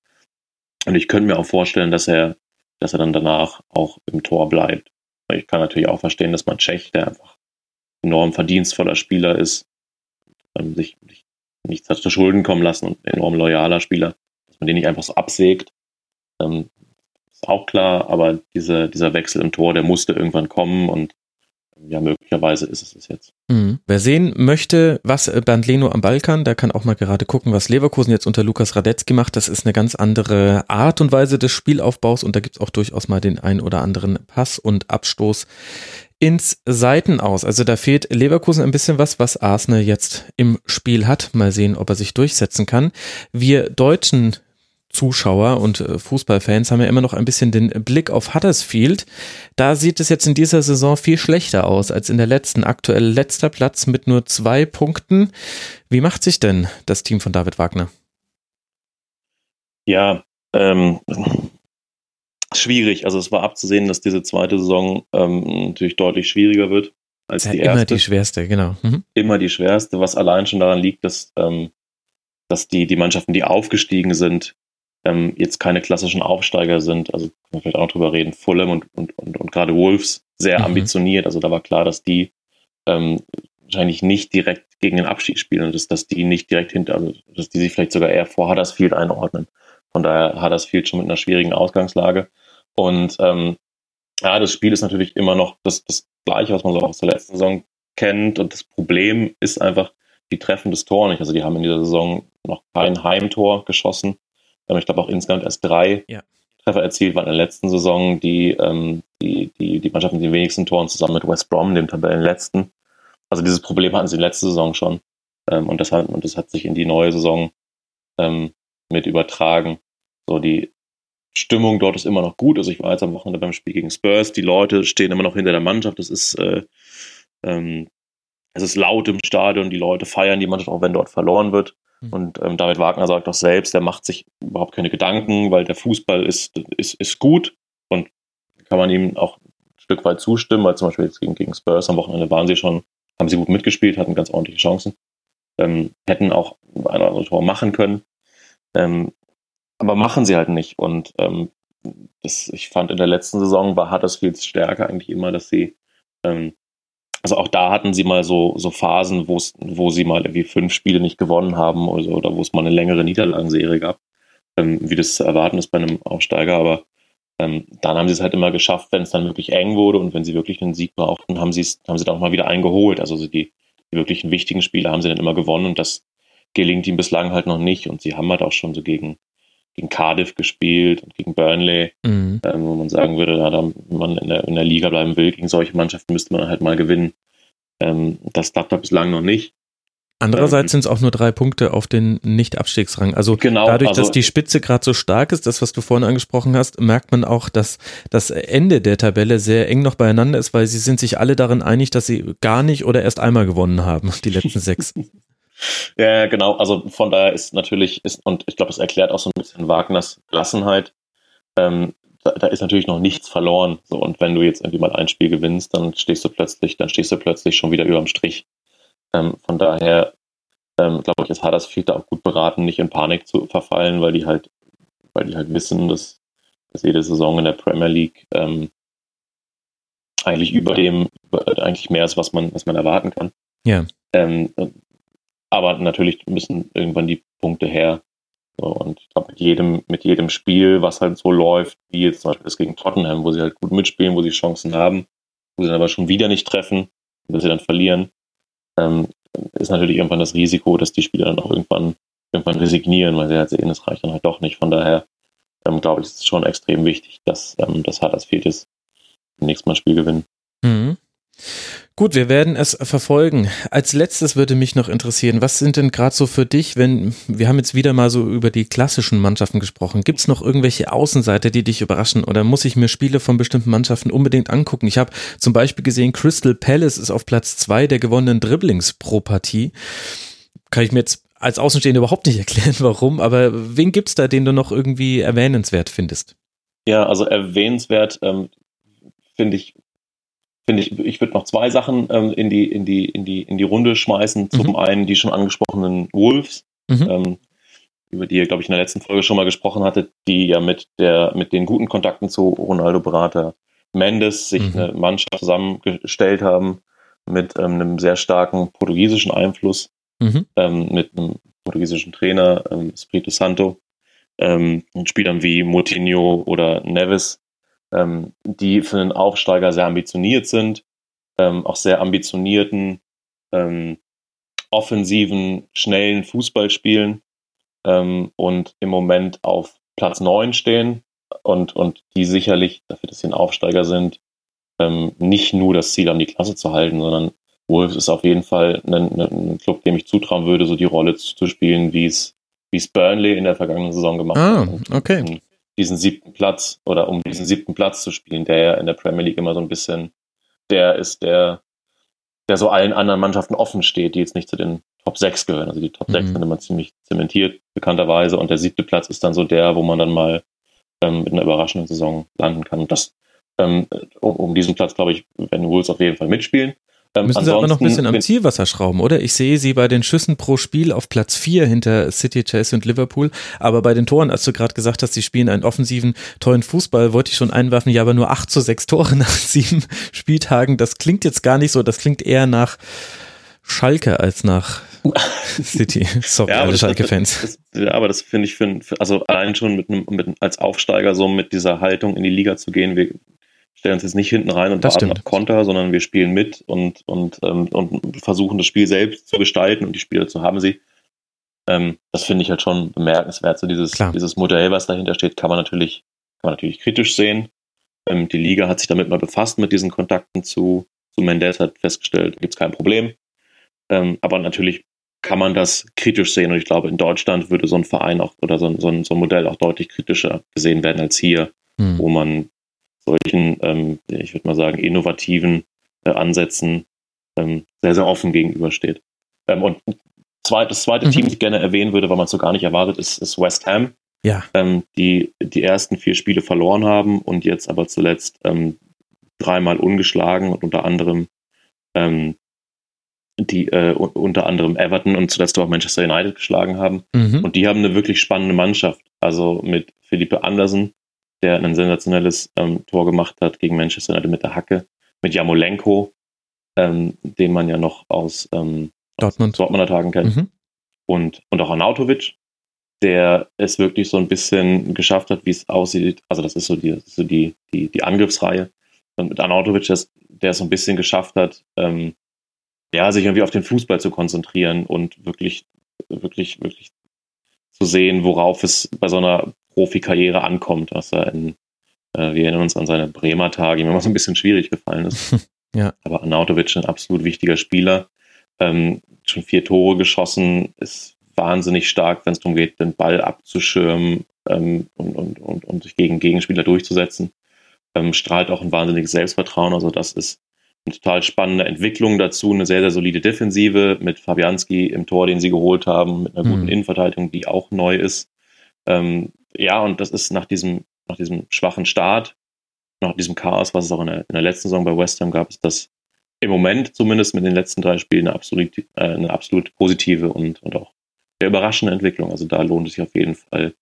Speaker 2: Und ich könnte mir auch vorstellen, dass er, dass er dann danach auch im Tor bleibt. Ich kann natürlich auch verstehen, dass man Tschech, der einfach enorm verdienstvoller Spieler ist, ähm, sich, sich nichts hat zu Schulden kommen lassen und enorm loyaler Spieler, dass man den nicht einfach so absägt. Ähm, ist auch klar, aber diese, dieser Wechsel im Tor, der musste irgendwann kommen und ja, möglicherweise ist es es jetzt.
Speaker 1: Mhm. Wer sehen möchte, was Bernd Leno am Ball kann, der kann auch mal gerade gucken, was Leverkusen jetzt unter Lukas Radetzky macht. Das ist eine ganz andere Art und Weise des Spielaufbaus und da gibt es auch durchaus mal den ein oder anderen Pass und Abstoß ins Seitenaus. Also da fehlt Leverkusen ein bisschen was, was Arsenal jetzt im Spiel hat. Mal sehen, ob er sich durchsetzen kann. Wir Deutschen Zuschauer und äh, Fußballfans haben ja immer noch ein bisschen den Blick auf Huddersfield. Da sieht es jetzt in dieser Saison viel schlechter aus als in der letzten. Aktuell letzter Platz mit nur zwei Punkten. Wie macht sich denn das Team von David Wagner?
Speaker 2: Ja, ähm, schwierig. Also es war abzusehen, dass diese zweite Saison ähm, natürlich deutlich schwieriger wird. als
Speaker 1: ja
Speaker 2: die
Speaker 1: immer
Speaker 2: erste.
Speaker 1: die schwerste, genau. Mhm.
Speaker 2: Immer die schwerste, was allein schon daran liegt, dass, ähm, dass die, die Mannschaften, die aufgestiegen sind, ähm, jetzt keine klassischen Aufsteiger sind. Also können wir vielleicht auch noch drüber reden. Fulham und, und, und, und gerade Wolves sehr
Speaker 1: Mhm.
Speaker 2: ambitioniert. Also da war klar, dass die ähm, wahrscheinlich nicht direkt gegen den Abstieg spielen und dass, dass die nicht direkt hinter, also dass die sich vielleicht sogar eher vor Huddersfield einordnen. Von daher Huddersfield schon mit einer schwierigen Ausgangslage. Und ähm, ja, das Spiel ist natürlich immer noch das, das gleiche, was man so aus der letzten Saison kennt. Und das Problem ist einfach, die treffen das Tor nicht. Also die haben in dieser Saison noch kein Heimtor geschossen. Ich glaube auch insgesamt erst drei
Speaker 1: Ja.
Speaker 2: Treffer erzielt, waren in der letzten Saison die, ähm, die, die, die Mannschaften, die wenigsten Toren zusammen mit West Brom, dem Tabellenletzten. Also dieses Problem hatten sie in der letzten Saison schon. Ähm, und, das hat, und das hat sich in die neue Saison ähm, mit übertragen. So, die Stimmung dort ist immer noch gut. Also ich war jetzt am Wochenende beim Spiel gegen Spurs. Die Leute stehen immer noch hinter der Mannschaft. Es ist, äh, ähm, es ist laut im Stadion. Die Leute feiern die Mannschaft, auch wenn dort verloren wird.
Speaker 1: Mhm.
Speaker 2: Und ähm, David Wagner sagt auch selbst, der macht sich überhaupt keine Gedanken, weil der Fußball ist, ist, ist gut und kann man ihm auch ein Stück weit zustimmen, weil zum Beispiel jetzt gegen, gegen Spurs am Wochenende waren sie schon, haben sie gut mitgespielt, hatten ganz ordentliche Chancen, ähm, hätten auch ein oder andere Tor machen können, ähm, aber machen sie halt nicht. Und ähm, das, ich fand in der letzten Saison war Huddersfields Stärke eigentlich immer, dass sie ähm, also auch da hatten sie mal so, so Phasen, wo sie mal irgendwie fünf Spiele nicht gewonnen haben oder, oder wo es mal eine längere Niederlagenserie gab, ähm, wie das zu erwarten ist bei einem Aufsteiger. Aber ähm, dann haben sie es halt immer geschafft, wenn es dann wirklich eng wurde und wenn sie wirklich einen Sieg brauchten, haben sie es, dann auch mal wieder eingeholt. Also so die, die wirklichen wichtigen Spiele haben sie dann immer gewonnen und das gelingt ihnen bislang halt noch nicht. Und sie haben halt auch schon so gegen, gegen Cardiff gespielt und gegen Burnley
Speaker 1: Mhm.
Speaker 2: ähm, wo man sagen würde, ja, da, wenn man in der, in der Liga bleiben will, gegen solche Mannschaften müsste man halt mal gewinnen. Ähm, das klappt da bislang noch nicht.
Speaker 1: Andererseits sind es auch nur drei Punkte auf den Nicht-Abstiegsrang. Also
Speaker 2: Genau,
Speaker 1: dadurch,
Speaker 2: also-
Speaker 1: dass die Spitze gerade so stark ist, das, was du vorhin angesprochen hast, merkt man auch, dass das Ende der Tabelle sehr eng noch beieinander ist, weil sie sind sich alle darin einig, dass sie gar nicht oder erst einmal gewonnen haben, die letzten sechs.
Speaker 2: Ja, genau. Also von daher ist natürlich, ist, und ich glaube, das erklärt auch so ein bisschen Wagners Gelassenheit. Ähm, da, da ist natürlich noch nichts verloren. So, und wenn du jetzt irgendwie mal ein Spiel gewinnst, dann stehst du plötzlich, dann stehst du plötzlich schon wieder überm Strich. Ähm, von daher, ähm, glaube ich, ist Huddersfield da auch gut beraten, nicht in Panik zu verfallen, weil die halt, weil die halt wissen, dass, dass jede Saison in der Premier League ähm, eigentlich über dem, über, eigentlich mehr ist, was man, was man erwarten kann.
Speaker 1: Ja.
Speaker 2: Ähm, aber natürlich müssen irgendwann die Punkte her. So, und ich glaube, mit jedem, mit jedem Spiel, was halt so läuft, wie jetzt zum Beispiel das gegen Tottenham, wo sie halt gut mitspielen, wo sie Chancen haben, wo sie dann aber schon wieder nicht treffen, dass sie dann verlieren, ähm, ist natürlich irgendwann das Risiko, dass die Spieler dann auch irgendwann, irgendwann resignieren, weil sie halt sehen, es reicht dann halt doch nicht. Von daher ähm, glaube ich, ist es schon extrem wichtig, dass ähm, das Huddersfield ist, im nächsten Mal Spiel gewinnen.
Speaker 1: Mhm. Gut, wir werden es verfolgen. Als letztes würde mich noch interessieren, was sind denn gerade so für dich, wenn, wir haben jetzt wieder mal so über die klassischen Mannschaften gesprochen, gibt es noch irgendwelche Außenseiter, die dich überraschen oder muss ich mir Spiele von bestimmten Mannschaften unbedingt angucken? Ich habe zum Beispiel gesehen, Crystal Palace ist auf Platz zwei der gewonnenen Dribblings pro Partie. Kann ich mir jetzt als Außenstehender überhaupt nicht erklären, warum, aber wen gibt's da, den du noch irgendwie erwähnenswert findest?
Speaker 2: Ja, also erwähnenswert ähm, finde ich, finde ich, ich würde noch zwei Sachen ähm, in, die, in, die, in, die, in die Runde schmeißen. Zum
Speaker 1: Mhm.
Speaker 2: einen die schon angesprochenen Wolves,
Speaker 1: Mhm.
Speaker 2: ähm, über die ihr, glaube ich, in der letzten Folge schon mal gesprochen hattet, die ja mit, der, mit den guten Kontakten zu Ronaldo-Berater Mendes sich
Speaker 1: Mhm.
Speaker 2: eine Mannschaft zusammengestellt haben mit ähm, einem sehr starken portugiesischen Einfluss
Speaker 1: Mhm.
Speaker 2: ähm, mit einem portugiesischen Trainer, ähm, Espírito Santo, ähm, und Spielern wie Moutinho oder Neves, ähm, die für einen Aufsteiger sehr ambitioniert sind, ähm, auch sehr ambitionierten, ähm, offensiven, schnellen Fußball spielen ähm, und im Moment auf Platz 9 stehen und, und die sicherlich, dafür, dass sie ein Aufsteiger sind, ähm, nicht nur das Ziel haben, die Klasse zu halten, sondern Wolves ist auf jeden Fall ein, ein, Club, dem ich zutrauen würde, so die Rolle zu, zu spielen, wie es, wie es Burnley in der vergangenen Saison gemacht
Speaker 1: Ah,
Speaker 2: hat.
Speaker 1: Okay.
Speaker 2: Diesen, siebten Platz oder um diesen siebten Platz zu spielen, der ja in der Premier League immer so ein bisschen der ist, der, der so allen anderen Mannschaften offen steht, die jetzt nicht zu den Top 6 gehören. Also die Top 6
Speaker 1: Mhm.
Speaker 2: sind immer ziemlich zementiert, bekannterweise. Und der siebte Platz ist dann so der, wo man dann mal ähm, mit einer überraschenden Saison landen kann. Und das, ähm, um, um diesen Platz, glaube ich, werden Wolves auf jeden Fall mitspielen.
Speaker 1: Ähm, Müssen sie aber noch ein bisschen am Zielwasser schrauben, oder? Ich sehe sie bei den Schüssen pro Spiel auf Platz 4 hinter City, Chelsea und Liverpool. Aber bei den Toren, als du gerade gesagt hast, sie spielen einen offensiven, tollen Fußball, wollte ich schon einwerfen, ja, aber nur 8 zu 6 Tore nach sieben Spieltagen. Das klingt jetzt gar nicht so, das klingt eher nach Schalke als nach City. Sorry, ja, alle Schalke-Fans.
Speaker 2: Ja, aber das finde ich, für, also allein schon mit, mit, als Aufsteiger so mit dieser Haltung in die Liga zu gehen, wir stellen uns jetzt nicht hinten rein und das warten stimmt. auf Konter, sondern wir spielen mit und, und, ähm, und versuchen das Spiel selbst zu gestalten und die Spieler zu haben sie. Ähm, das finde ich halt schon bemerkenswert. So dieses, dieses Modell, was dahinter steht, kann man natürlich, kann man natürlich kritisch sehen. Ähm, die Liga hat sich damit mal befasst mit diesen Kontakten zu, zu Mendes, hat festgestellt, gibt es kein Problem. Ähm, aber natürlich kann man das kritisch sehen und ich glaube, in Deutschland würde so ein Verein auch oder so, so, ein, so ein Modell auch deutlich kritischer gesehen werden als hier, hm. wo man solchen, ähm, ich würde mal sagen, innovativen äh, Ansätzen ähm, sehr, sehr offen gegenübersteht. Ähm, und zweit, das zweite mhm. Team, das ich gerne erwähnen würde, weil man es so gar nicht erwartet, ist, ist West Ham.
Speaker 1: Ja.
Speaker 2: Ähm, die die ersten vier Spiele verloren haben und jetzt aber zuletzt ähm, dreimal ungeschlagen und unter anderem ähm, die äh, unter anderem Everton und zuletzt auch Manchester United geschlagen haben. Mhm. Und die haben eine wirklich spannende Mannschaft. Also mit Philippe Andersen, der ein sensationelles ähm, Tor gemacht hat gegen Manchester United mit der Hacke, mit Jamolenko, ähm, den man ja noch aus, ähm,
Speaker 1: Dortmund.
Speaker 2: aus Dortmunder Tagen kennt, mhm. und, und auch Arnautovic, der es wirklich so ein bisschen geschafft hat, wie es aussieht. Also das ist so die, so die, die, die Angriffsreihe. Und mit Arnautovic, der es so ein bisschen geschafft hat, ähm, ja, sich irgendwie auf den Fußball zu konzentrieren und wirklich, wirklich, wirklich zu sehen, worauf es bei so einer Profikarriere ankommt, was er in, äh, wir erinnern uns an seine Bremer Tage, ihm immer so ein bisschen schwierig gefallen ist.
Speaker 1: ja.
Speaker 2: Aber Arnautovic ein absolut wichtiger Spieler. Ähm, schon vier Tore geschossen, ist wahnsinnig stark, wenn es darum geht, den Ball abzuschirmen ähm, und, und, und, und sich gegen Gegenspieler durchzusetzen. Ähm, strahlt auch ein wahnsinniges Selbstvertrauen. Also das ist eine total spannende Entwicklung dazu, eine sehr, sehr solide Defensive mit Fabianski im Tor, den sie geholt haben, mit einer guten mhm. Innenverteidigung, die auch neu ist. Ähm, ja, und das ist nach diesem, nach diesem schwachen Start, nach diesem Chaos, was es auch in der, in der letzten Saison bei West Ham gab, ist das im Moment zumindest mit den letzten drei Spielen eine absolut, äh, eine absolut positive und, und auch sehr überraschende Entwicklung. Also da lohnt es sich auf jeden Fall,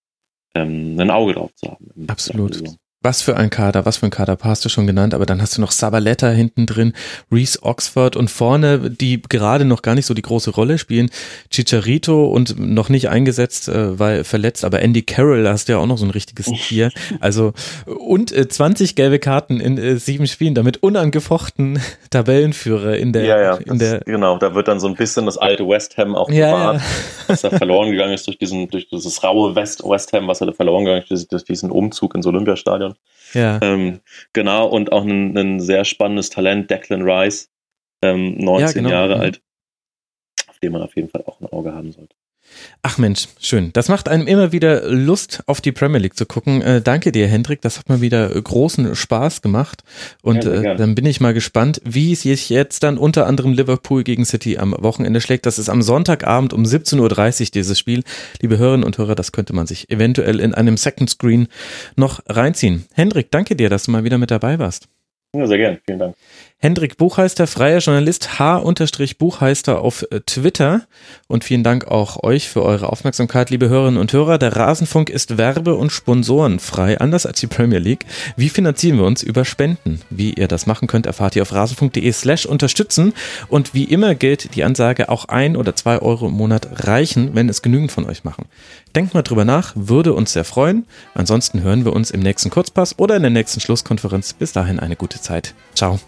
Speaker 2: ähm, ein Auge drauf zu haben.
Speaker 1: Absolut. Was für ein Kader, was für ein Kader, hast du schon genannt, aber dann hast du noch Sabaletta hinten drin, Reese Oxford und vorne, die gerade noch gar nicht so die große Rolle spielen, Chicharito und noch nicht eingesetzt, äh, weil verletzt, aber Andy Carroll, da hast du ja auch noch so ein richtiges Tier. Also und äh, 20 gelbe Karten in äh, sieben Spielen, damit unangefochten Tabellenführer in der,
Speaker 2: ja, ja,
Speaker 1: in der
Speaker 2: genau, da wird dann so ein bisschen das alte West Ham auch ja, bewahrt, ja. was da verloren gegangen ist durch diesen, durch dieses raue West, West Ham, was er da verloren gegangen ist durch diesen Umzug ins Olympiastadion.
Speaker 1: Ja.
Speaker 2: Ähm, genau, und auch ein, ein, sehr spannendes Talent, Declan Rice, ähm, 19 ja, genau. Jahre mhm. alt, auf den man auf jeden Fall auch ein Auge haben sollte.
Speaker 1: Ach Mensch, schön. Das macht einem immer wieder Lust, auf die Premier League zu gucken. Äh, danke dir, Hendrik. Das hat mir wieder großen Spaß gemacht. Und äh, dann bin ich mal gespannt, wie es sich jetzt dann unter anderem Liverpool gegen City am Wochenende schlägt. Das ist am Sonntagabend um 17.30 Uhr dieses Spiel. Liebe Hörerinnen und Hörer, das könnte man sich eventuell in einem Second Screen noch reinziehen. Hendrik, danke dir, dass du mal wieder mit dabei warst.
Speaker 2: Ja, sehr gern. Vielen Dank.
Speaker 1: Hendrik Buchheister, freier Journalist, H-Buchheister auf äh, Twitter. Und vielen Dank auch euch für eure Aufmerksamkeit, liebe Hörerinnen und Hörer. Der Rasenfunk ist werbe- und sponsorenfrei, anders als die Premier League. Wie finanzieren wir uns? Über Spenden. Wie ihr das machen könnt, erfahrt ihr auf rasenfunk.de slash unterstützen. Und wie immer gilt die Ansage, auch ein oder zwei Euro im Monat reichen, wenn es genügend von euch machen. Denkt mal drüber nach, würde uns sehr freuen. Ansonsten hören wir uns im nächsten Kurzpass oder in der nächsten Schlusskonferenz. Bis dahin eine gute Zeit. Ciao.